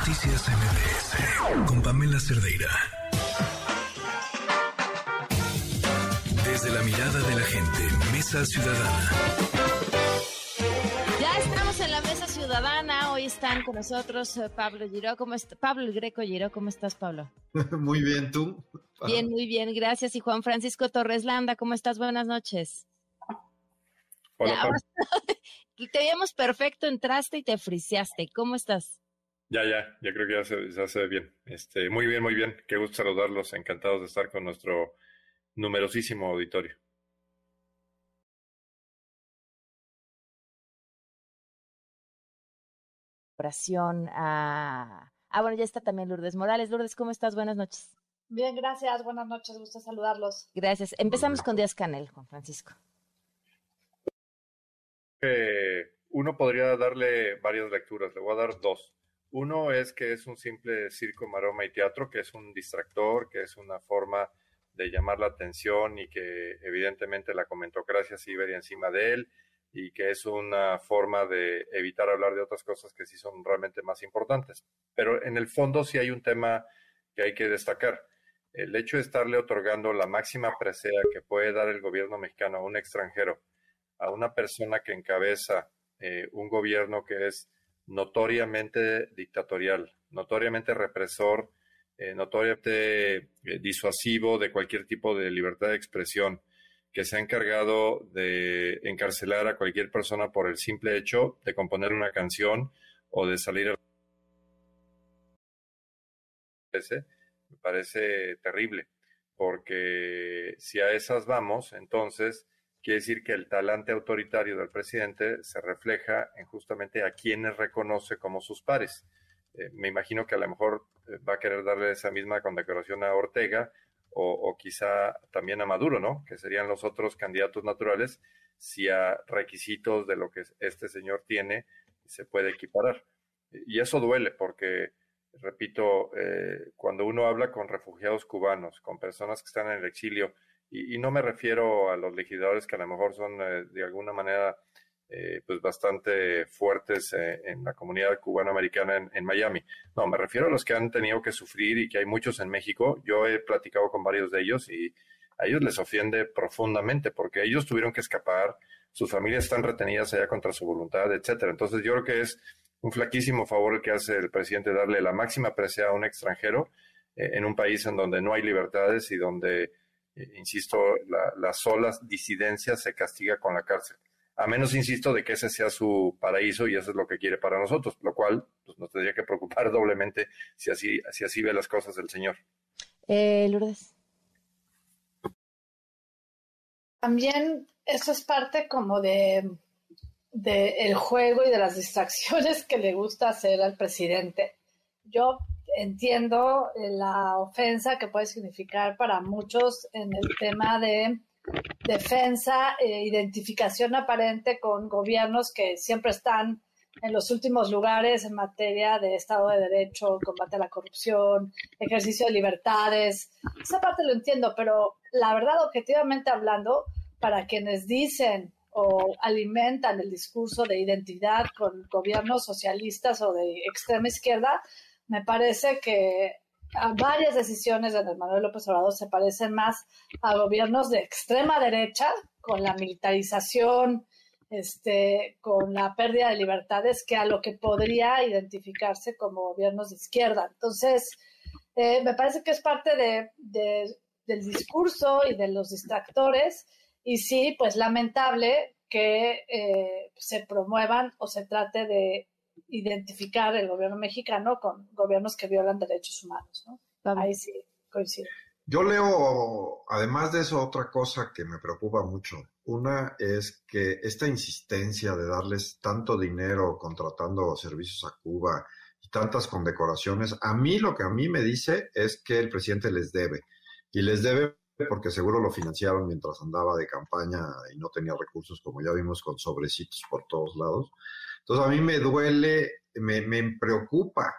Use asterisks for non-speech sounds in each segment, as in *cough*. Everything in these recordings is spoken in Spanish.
Noticias MBS con Pamela Cerdeira. Desde la mirada de la gente, Mesa Ciudadana. Ya estamos en la Mesa Ciudadana. Hoy están con nosotros eh, Pablo Giró. ¿Cómo está? Pablo el Greco Giró. ¿Cómo estás, Pablo? *laughs* Muy bien, ¿tú? Bien, muy bien, gracias. Y Juan Francisco Torres Landa, ¿cómo estás? Buenas noches. Hola, Ya. *laughs* Te veíamos perfecto, entraste y te friseaste. ¿Cómo estás? Ya, ya, ya creo que ya se, ya se ve bien. Este, muy bien, muy bien. Qué gusto saludarlos. Encantados de estar con nuestro numerosísimo auditorio. Oración a... Ah, bueno, ya está también Lourdes Morales. Lourdes, ¿cómo estás? Buenas noches. Bien, gracias. Buenas noches. Gusto saludarlos. Gracias. Empezamos con Díaz Canel, Juan Francisco. Eh, uno podría darle varias lecturas. Le voy a dar dos. Uno es que es un simple circo, maroma y teatro, que es un distractor, que es una forma de llamar la atención y que evidentemente la comentocracia se iba encima de él y que es una forma de evitar hablar de otras cosas que sí son realmente más importantes. Pero en el fondo sí hay un tema que hay que destacar. El hecho de estarle otorgando la máxima presea que puede dar el gobierno mexicano a un extranjero, a una persona que encabeza eh, un gobierno que es notoriamente dictatorial, notoriamente represor, eh, notoriamente eh, disuasivo de cualquier tipo de libertad de expresión, que se ha encargado de encarcelar a cualquier persona por el simple hecho de componer una canción o de salir a parece, me parece terrible, porque si a esas vamos, entonces quiere decir que el talante autoritario del presidente se refleja en justamente a quienes reconoce como sus pares. Eh, me imagino que a lo mejor eh, va a querer darle esa misma condecoración a Ortega o, quizá también a Maduro, ¿no? Que serían los otros candidatos naturales si a requisitos de lo que este señor tiene se puede equiparar. Y eso duele porque repito, eh, cuando uno habla con refugiados cubanos, con personas que están en el exilio, y, y no me refiero a los legisladores que a lo mejor son eh, de alguna manera eh, pues bastante fuertes eh, en la comunidad cubanoamericana en, en Miami. No, me refiero a los que han tenido que sufrir y que hay muchos en México. Yo he platicado con varios de ellos y a ellos les ofende profundamente porque ellos tuvieron que escapar, sus familias están retenidas allá contra su voluntad, etcétera. Entonces yo creo que es un flaquísimo favor el que hace el presidente darle la máxima presea a un extranjero eh, en un país en donde no hay libertades y donde, insisto, la, las solas disidencias se castiga con la cárcel. A menos, insisto, de que ese sea su paraíso y eso es lo que quiere para nosotros, lo cual pues, nos tendría que preocupar *laughs* doblemente si así, si así ve las cosas el señor. Eh, Lourdes. También eso es parte como de, de el juego y de las distracciones *laughs* que le gusta hacer al presidente. Yo entiendo eh, la ofensa que puede significar para muchos en el tema de defensa e identificación aparente con gobiernos que siempre están en los últimos lugares en materia de Estado de Derecho, combate a la corrupción, ejercicio de libertades. Esa parte lo entiendo, pero la verdad, objetivamente hablando, para quienes dicen o alimentan el discurso de identidad con gobiernos socialistas o de extrema izquierda, me parece que a varias decisiones de Manuel López Obrador se parecen más a gobiernos de extrema derecha, con la militarización, este, con la pérdida de libertades, que a lo que podría identificarse como gobiernos de izquierda. Entonces, eh, me parece que es parte de, del discurso y de los distractores, y sí, pues lamentable que eh, se promuevan o se trate de identificar el gobierno mexicano con gobiernos que violan derechos humanos. ¿no? Ahí sí coincido. Yo leo, además de eso, otra cosa que me preocupa mucho. Una es que esta insistencia de darles tanto dinero contratando servicios a Cuba y tantas condecoraciones, a mí lo que a mí me dice es que el presidente les debe. Y les debe porque seguro lo financiaron mientras andaba de campaña y no tenía recursos, como ya vimos, con sobrecitos por todos lados. Entonces a mí me duele, me, me preocupa,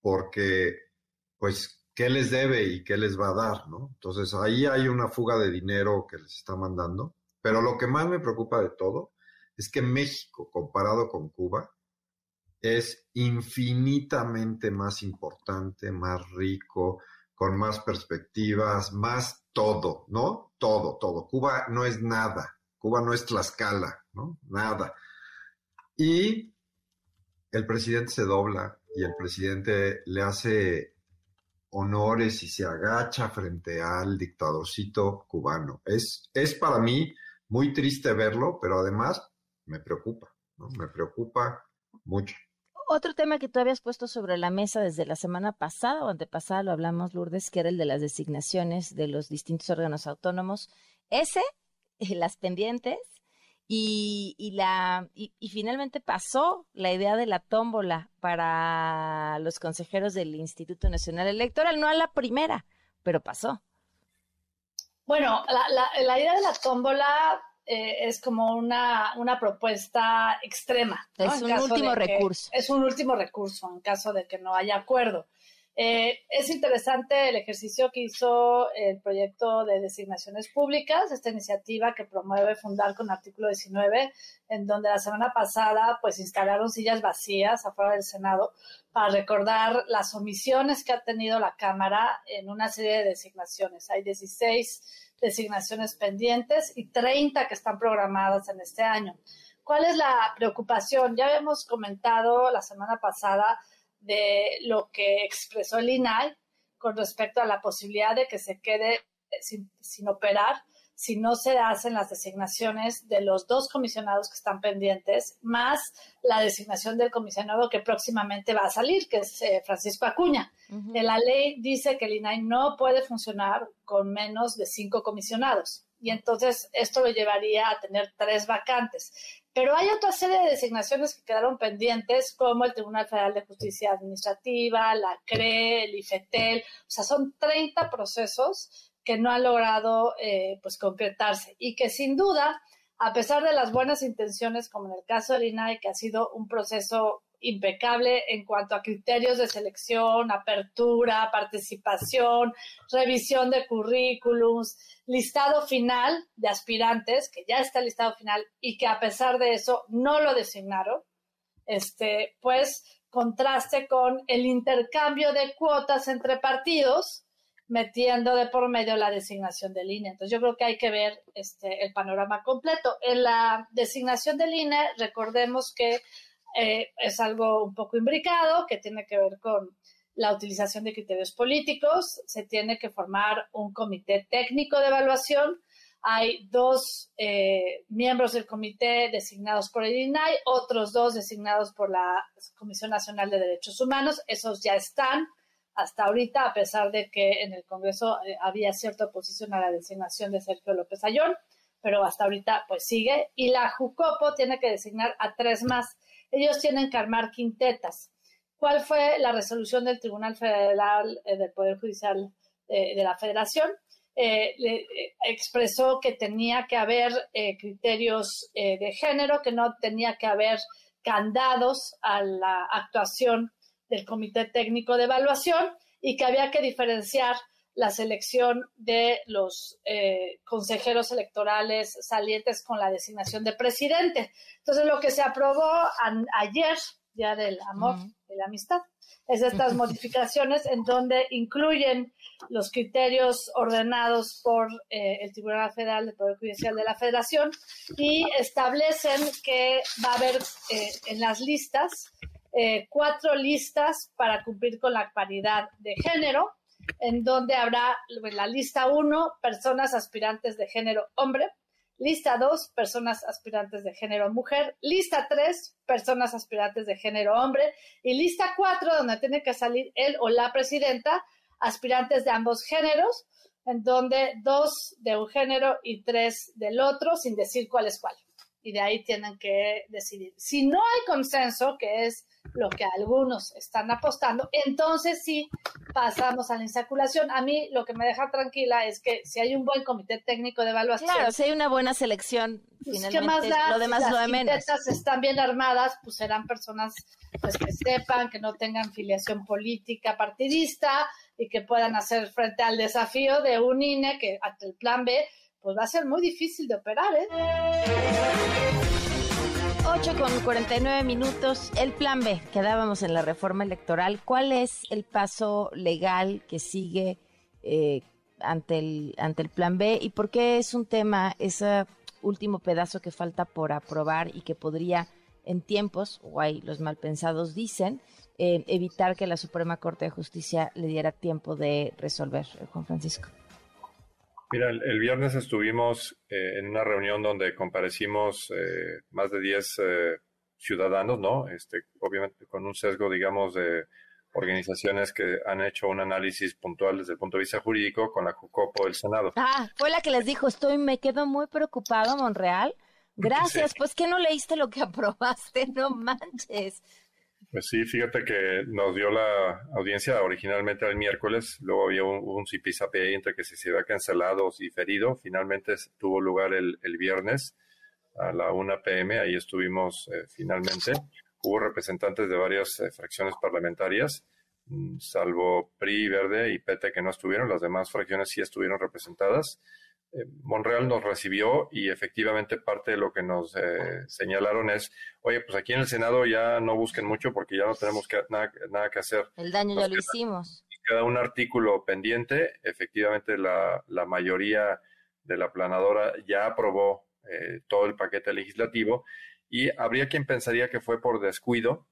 porque pues qué les debe y qué les va a dar, ¿no? Entonces ahí hay una fuga de dinero que les está mandando, pero lo que más me preocupa de todo es que México, comparado con Cuba, es infinitamente más importante, más rico, con más perspectivas, más todo, ¿no? Todo, todo. Cuba no es nada. Cuba no es Tlaxcala, ¿no? Nada. Y el presidente se dobla y el presidente le hace honores y se agacha frente al dictadorcito cubano. Es, es para mí muy triste verlo, pero además me preocupa. Me preocupa mucho. Otro tema que tú habías puesto sobre la mesa desde la semana pasada o antepasada, lo hablamos, Lourdes, que era el de las designaciones de los distintos órganos autónomos. Ese, *laughs* las pendientes, y, y, la, y, finalmente pasó la idea de la tómbola para los consejeros del Instituto Nacional Electoral, no a la primera, pero pasó. Bueno, la, la, la idea de la tómbola eh, es como una, una propuesta extrema. Es un último recurso. Es un último recurso en caso de que no haya acuerdo. Eh, es interesante el ejercicio que hizo el proyecto de designaciones públicas, esta iniciativa que promueve Fundar con artículo 19, en donde la semana pasada pues instalaron sillas vacías afuera del Senado para recordar las omisiones que ha tenido la Cámara en una serie de designaciones. Hay 16 designaciones pendientes y 30 que están programadas en este año. ¿Cuál es la preocupación? Ya habíamos comentado la semana pasada de lo que expresó el INAI con respecto a la posibilidad de que se quede sin, sin operar si no se hacen las designaciones de los dos comisionados que están pendientes, más la designación del comisionado que próximamente va a salir, que es eh, Francisco Acuña. La ley dice que el INAI no puede funcionar con menos de cinco comisionados y entonces esto lo llevaría a tener tres vacantes. Pero hay otra serie de designaciones que quedaron pendientes, como el Tribunal Federal de Justicia Administrativa, la CRE, el IFETEL, o sea, son 30 procesos que no ha logrado eh, pues concretarse. Y que sin duda, a pesar de las buenas intenciones, como en el caso del INAI, que ha sido un proceso impecable en cuanto a criterios de selección, apertura, participación, revisión de currículums, listado final de aspirantes, que ya está el listado final y que a pesar de eso no lo designaron, este, pues contraste con el intercambio de cuotas entre partidos metiendo de por medio la designación de línea. Entonces yo creo que hay que ver este, el panorama completo. En la designación de línea, recordemos que eh, es algo un poco imbricado, que tiene que ver con la utilización de criterios políticos, se tiene que formar un comité técnico de evaluación. Hay dos eh, miembros del comité designados por el INAI, otros dos designados por la Comisión Nacional de Derechos Humanos. Esos ya están hasta ahorita, a pesar de que en el Congreso eh, había cierta oposición a la designación de Sergio López Ayón, pero hasta ahorita pues sigue. Y la Jucopo tiene que designar a tres más. Ellos tienen que armar quintetas. ¿Cuál fue la resolución del Tribunal Federal eh, del Poder Judicial eh, de la Federación? expresó que tenía que haber criterios de género, que no tenía que haber candados a la actuación del Comité Técnico de Evaluación y que había que diferenciar la selección de los eh, consejeros electorales salientes con la designación de presidente. Entonces, lo que se aprobó ayer, ya del amor y la amistad, es estas *laughs* modificaciones en donde incluyen los criterios ordenados por eh, el Tribunal Federal de Poder Judicial de la Federación y establecen que va a haber eh, en las listas eh, cuatro listas para cumplir con la paridad de género, en donde habrá en la lista uno, personas aspirantes de género hombre, lista dos, personas aspirantes de género mujer, lista tres, personas aspirantes de género hombre, y lista cuatro, donde tiene que salir él o la presidenta, aspirantes de ambos géneros, en donde dos de un género y tres del otro, sin decir cuál es cuál. Y de ahí tienen que decidir. Si no hay consenso, que es lo que algunos están apostando, entonces sí pasamos a la insaculación. A mí lo que me deja tranquila es que si hay un buen comité técnico de evaluación. Claro, si hay una buena selección, pues, finalmente lo demás si lo de menos. Están bien armadas, pues serán personas pues, que sepan, que no tengan filiación política partidista y que puedan hacer frente al desafío de un INE que ante el plan B, pues va a ser muy difícil de operar, ¿eh? 8 con 49 minutos. El plan B, quedábamos en la reforma electoral. ¿Cuál es el paso legal que sigue eh, ante, el, ante el plan B y por qué es un tema, ese último pedazo que falta por aprobar y que podría en tiempos, o hay los malpensados dicen, eh, evitar que la Suprema Corte de Justicia le diera tiempo de resolver, Juan Francisco? Mira, el, viernes estuvimos eh, en una reunión donde comparecimos más de 10 ciudadanos, ¿no? Este, obviamente con un sesgo, digamos, de organizaciones que han hecho un análisis puntual desde el punto de vista jurídico con la JUCOPO del Senado. Ah, fue la que les dijo, estoy, me quedo muy preocupado, Monreal. Gracias, pues que no leíste lo que *laughs* aprobaste, no manches. Pues sí, fíjate que nos dio la audiencia originalmente el miércoles, luego había un, un ahí entre que se había cancelado o diferido, finalmente tuvo lugar el, viernes a la 1 pm, ahí estuvimos eh, finalmente hubo representantes de varias eh, fracciones parlamentarias, mm, salvo PRI, Verde y PT que no estuvieron, las demás fracciones sí estuvieron representadas. Eh, Monreal nos recibió y efectivamente parte de lo que nos eh, señalaron es, oye, pues aquí en el Senado ya no busquen mucho porque ya no tenemos que, nada, que hacer. El daño ya lo hicimos. Queda un artículo pendiente, efectivamente la, la mayoría de la planadora ya aprobó todo el paquete legislativo y habría quien pensaría que fue por descuido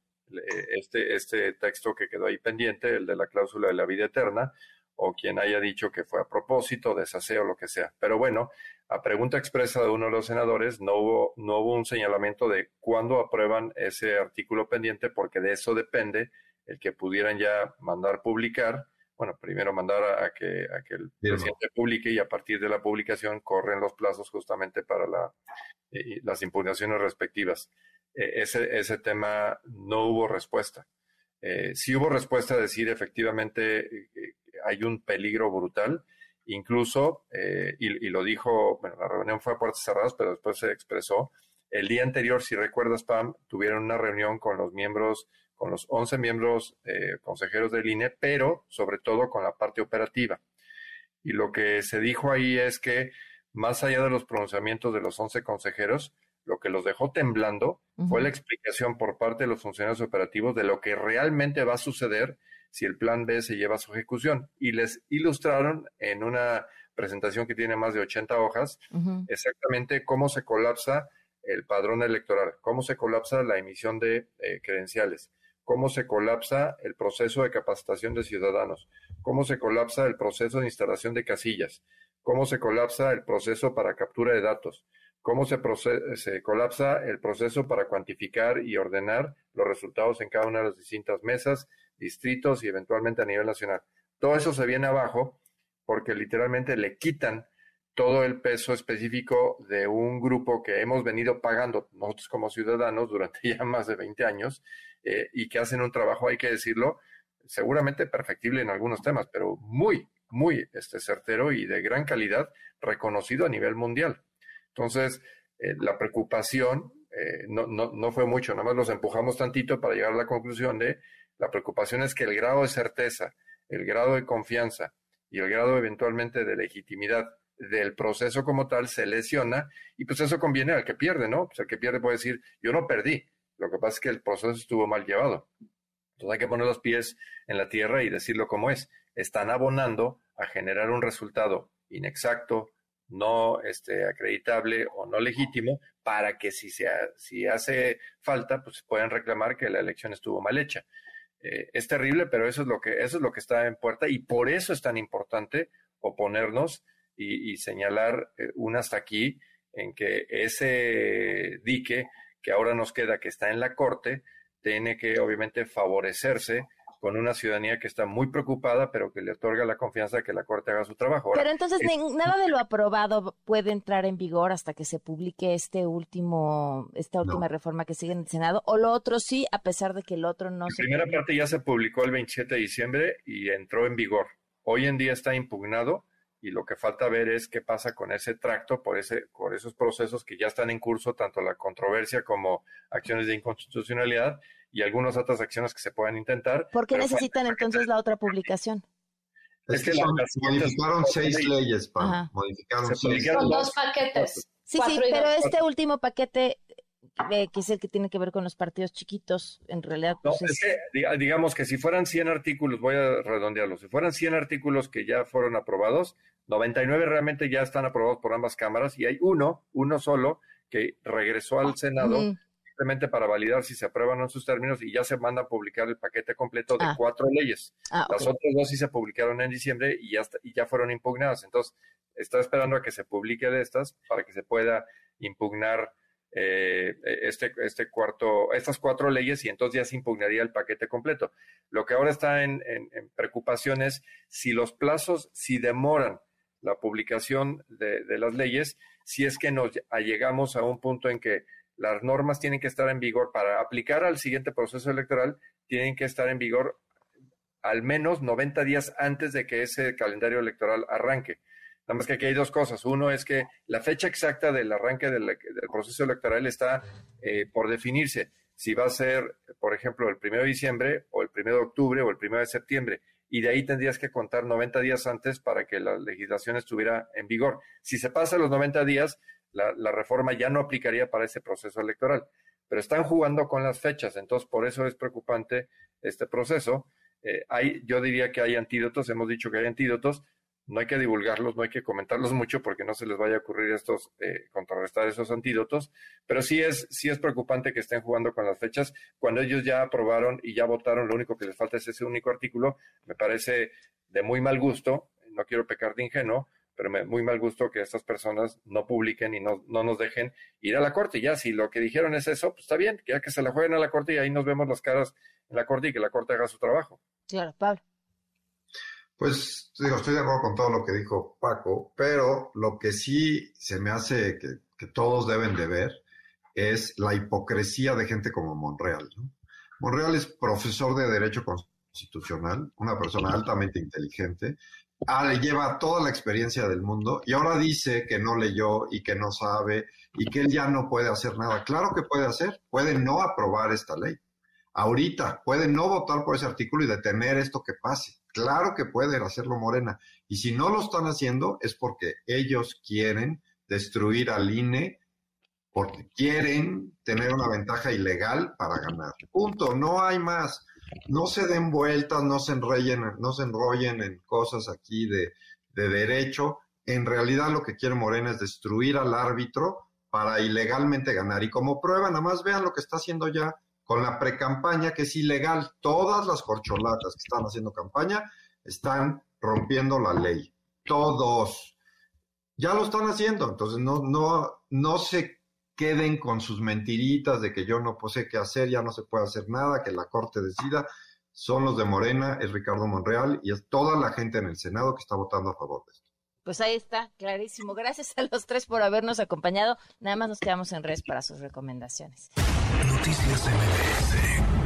este, este texto que quedó ahí pendiente, el de la cláusula de la vida eterna, o quien haya dicho que fue a propósito, desaseo, lo que sea. Pero bueno, a pregunta expresa de uno de los senadores, no hubo, no hubo un señalamiento de cuándo aprueban ese artículo pendiente, porque de eso depende el que pudieran ya mandar publicar. Bueno, primero mandar a, que, a que el presidente publique y a partir de la publicación corren los plazos justamente para la, las impugnaciones respectivas. E, ese, ese tema no hubo respuesta. Eh, sí hubo respuesta a decir efectivamente hay un peligro brutal, incluso, eh, y, lo dijo, bueno, la reunión fue a puertas cerradas, pero después se expresó. El día anterior, si recuerdas, Pam, tuvieron una reunión con los miembros, con los 11 miembros eh, consejeros del INE, pero sobre todo con la parte operativa. Y lo que se dijo ahí es que más allá de los pronunciamientos de los 11 consejeros, lo que los dejó temblando fue la explicación por parte de los funcionarios operativos de lo que realmente va a suceder si el plan B se lleva a su ejecución. Y les ilustraron en una presentación que tiene más de 80 hojas exactamente cómo se colapsa el padrón electoral, cómo se colapsa la emisión de eh, credenciales, cómo se colapsa el proceso de capacitación de ciudadanos, cómo se colapsa el proceso de instalación de casillas, cómo se colapsa el proceso para captura de datos, cómo se, se, colapsa el proceso para cuantificar y ordenar los resultados en cada una de las distintas mesas, distritos y eventualmente a nivel nacional. Todo eso se viene abajo porque literalmente le quitan todo el peso específico de un grupo que hemos venido pagando nosotros como ciudadanos durante *laughs* ya más de 20 años eh, y que hacen un trabajo, hay que decirlo, seguramente perfectible en algunos temas, pero muy, muy este, certero y de gran calidad, reconocido a nivel mundial. Entonces, eh, la preocupación eh, no, no, no, fue mucho, nada más los empujamos tantito para llegar a la conclusión de la preocupación es que el grado de certeza, el grado de confianza y el grado eventualmente de legitimidad del proceso como tal se lesiona y pues eso conviene al que pierde, ¿no? Pues el que pierde puede decir, yo no perdí, lo que pasa es que el proceso estuvo mal llevado. Entonces hay que poner los pies en la tierra y decirlo como es. Están abonando a generar un resultado inexacto, no este, acreditable o no legítimo, para que si, se, si hace falta, pues puedan reclamar que la elección estuvo mal hecha. Eh, es terrible, pero eso es lo que eso es lo que está en puerta y por eso es tan importante oponernos y, señalar eh, un hasta aquí en que ese dique que ahora nos queda, que está en la corte, tiene que obviamente favorecerse con una ciudadanía que está muy preocupada, pero que le otorga la confianza de que la Corte haga su trabajo. pero entonces nada de lo aprobado puede entrar en vigor hasta que se publique este último, esta última reforma que sigue en el Senado, o lo otro sí, a pesar de que el otro no se. La primera parte ya se publicó el 27 de diciembre y entró en vigor. Hoy en día está impugnado y lo que falta ver es qué pasa con ese tracto por ese por esos procesos que ya están en curso tanto la controversia como acciones de inconstitucionalidad y algunas otras acciones que se puedan intentar. ¿Por qué necesitan entonces la otra publicación? Es, que, modificaron seis leyes, Modificaron seis. Con dos paquetes. Sí, sí, pero este último paquete que es el que tiene que ver con los partidos chiquitos, en realidad. Pues, no, es que, digamos que si fueran 100 artículos, voy a redondearlo, si fueran 100 artículos que ya fueron aprobados, 99 realmente ya están aprobados por ambas cámaras y hay uno, uno solo, que regresó al Senado simplemente para validar si se aprueban en sus términos y ya se manda a publicar el paquete completo de ah. cuatro leyes. Ah, Las otras dos sí se publicaron en diciembre y ya, y ya fueron impugnadas. Entonces, está esperando a que se publique de estas para que se pueda impugnar eh, este, este cuarto, estas cuatro leyes y entonces ya se impugnaría el paquete completo. Lo que ahora está en, en, preocupación es si los plazos, si demoran la publicación de, de, las leyes, si es que nos llegamos a un punto en que las normas tienen que estar en vigor para aplicar al siguiente proceso electoral, tienen que estar en vigor al menos 90 días antes de que ese calendario electoral arranque. Nada más que aquí hay dos cosas. Uno es que la fecha exacta del arranque del, proceso electoral está eh, por definirse. Si va a ser, por ejemplo, el 1 de diciembre o el 1 de octubre o el 1 de septiembre. Y de ahí tendrías que contar 90 días antes para que la legislación estuviera en vigor. Si se pasa los 90 días, la, reforma ya no aplicaría para ese proceso electoral. Pero están jugando con las fechas, entonces por eso es preocupante este proceso. Eh, hay, yo diría que hay antídotos, hemos dicho que hay antídotos, no hay que divulgarlos, no hay que comentarlos mucho porque no se les vaya a ocurrir estos, eh, contrarrestar esos antídotos, pero sí es, sí es preocupante que estén jugando con las fechas. Cuando ellos ya aprobaron y ya votaron, lo único que les falta es ese único artículo, me parece de muy mal gusto, no quiero pecar de ingenuo, pero me, muy mal gusto que estas personas no publiquen y no, no nos dejen ir a la corte. Ya, si lo que dijeron es eso, pues está bien, ya que se la jueguen a la corte y ahí nos vemos las caras en la corte y que la corte haga su trabajo. Claro, Pablo. Pues digo, estoy de acuerdo con todo lo que dijo Paco, pero lo que sí se me hace que, todos deben de ver es la hipocresía de gente como Monreal. Monreal es profesor de Derecho Constitucional, una persona altamente inteligente, ah, le lleva toda la experiencia del mundo y ahora dice que no leyó y que no sabe y que él ya no puede hacer nada. Claro que puede hacer, puede no aprobar esta ley. Ahorita puede no votar por ese artículo y detener esto que pase. Claro que pueden hacerlo Morena. Y si no lo están haciendo es porque ellos quieren destruir al INE, porque quieren tener una ventaja ilegal para ganar. Punto, no hay más no se den vueltas, no se enrollen, no se enrollen en cosas aquí de, derecho. En realidad lo que quiere Morena es destruir al árbitro para ilegalmente ganar. Y como prueba, nada más vean lo que está haciendo ya con la precampaña, que es ilegal. Todas las corcholatas que están haciendo campaña están rompiendo la ley. Todos. Ya lo están haciendo. Entonces no, no, no se queden con sus mentiritas de que yo no sé qué hacer, ya no se puede hacer nada, que la Corte decida. Son los de Morena, es Ricardo Monreal y es toda la gente en el Senado que está votando a favor de esto. Pues ahí está, clarísimo. Gracias a los tres por habernos acompañado. Nada más nos quedamos en res para sus recomendaciones. Noticias MBS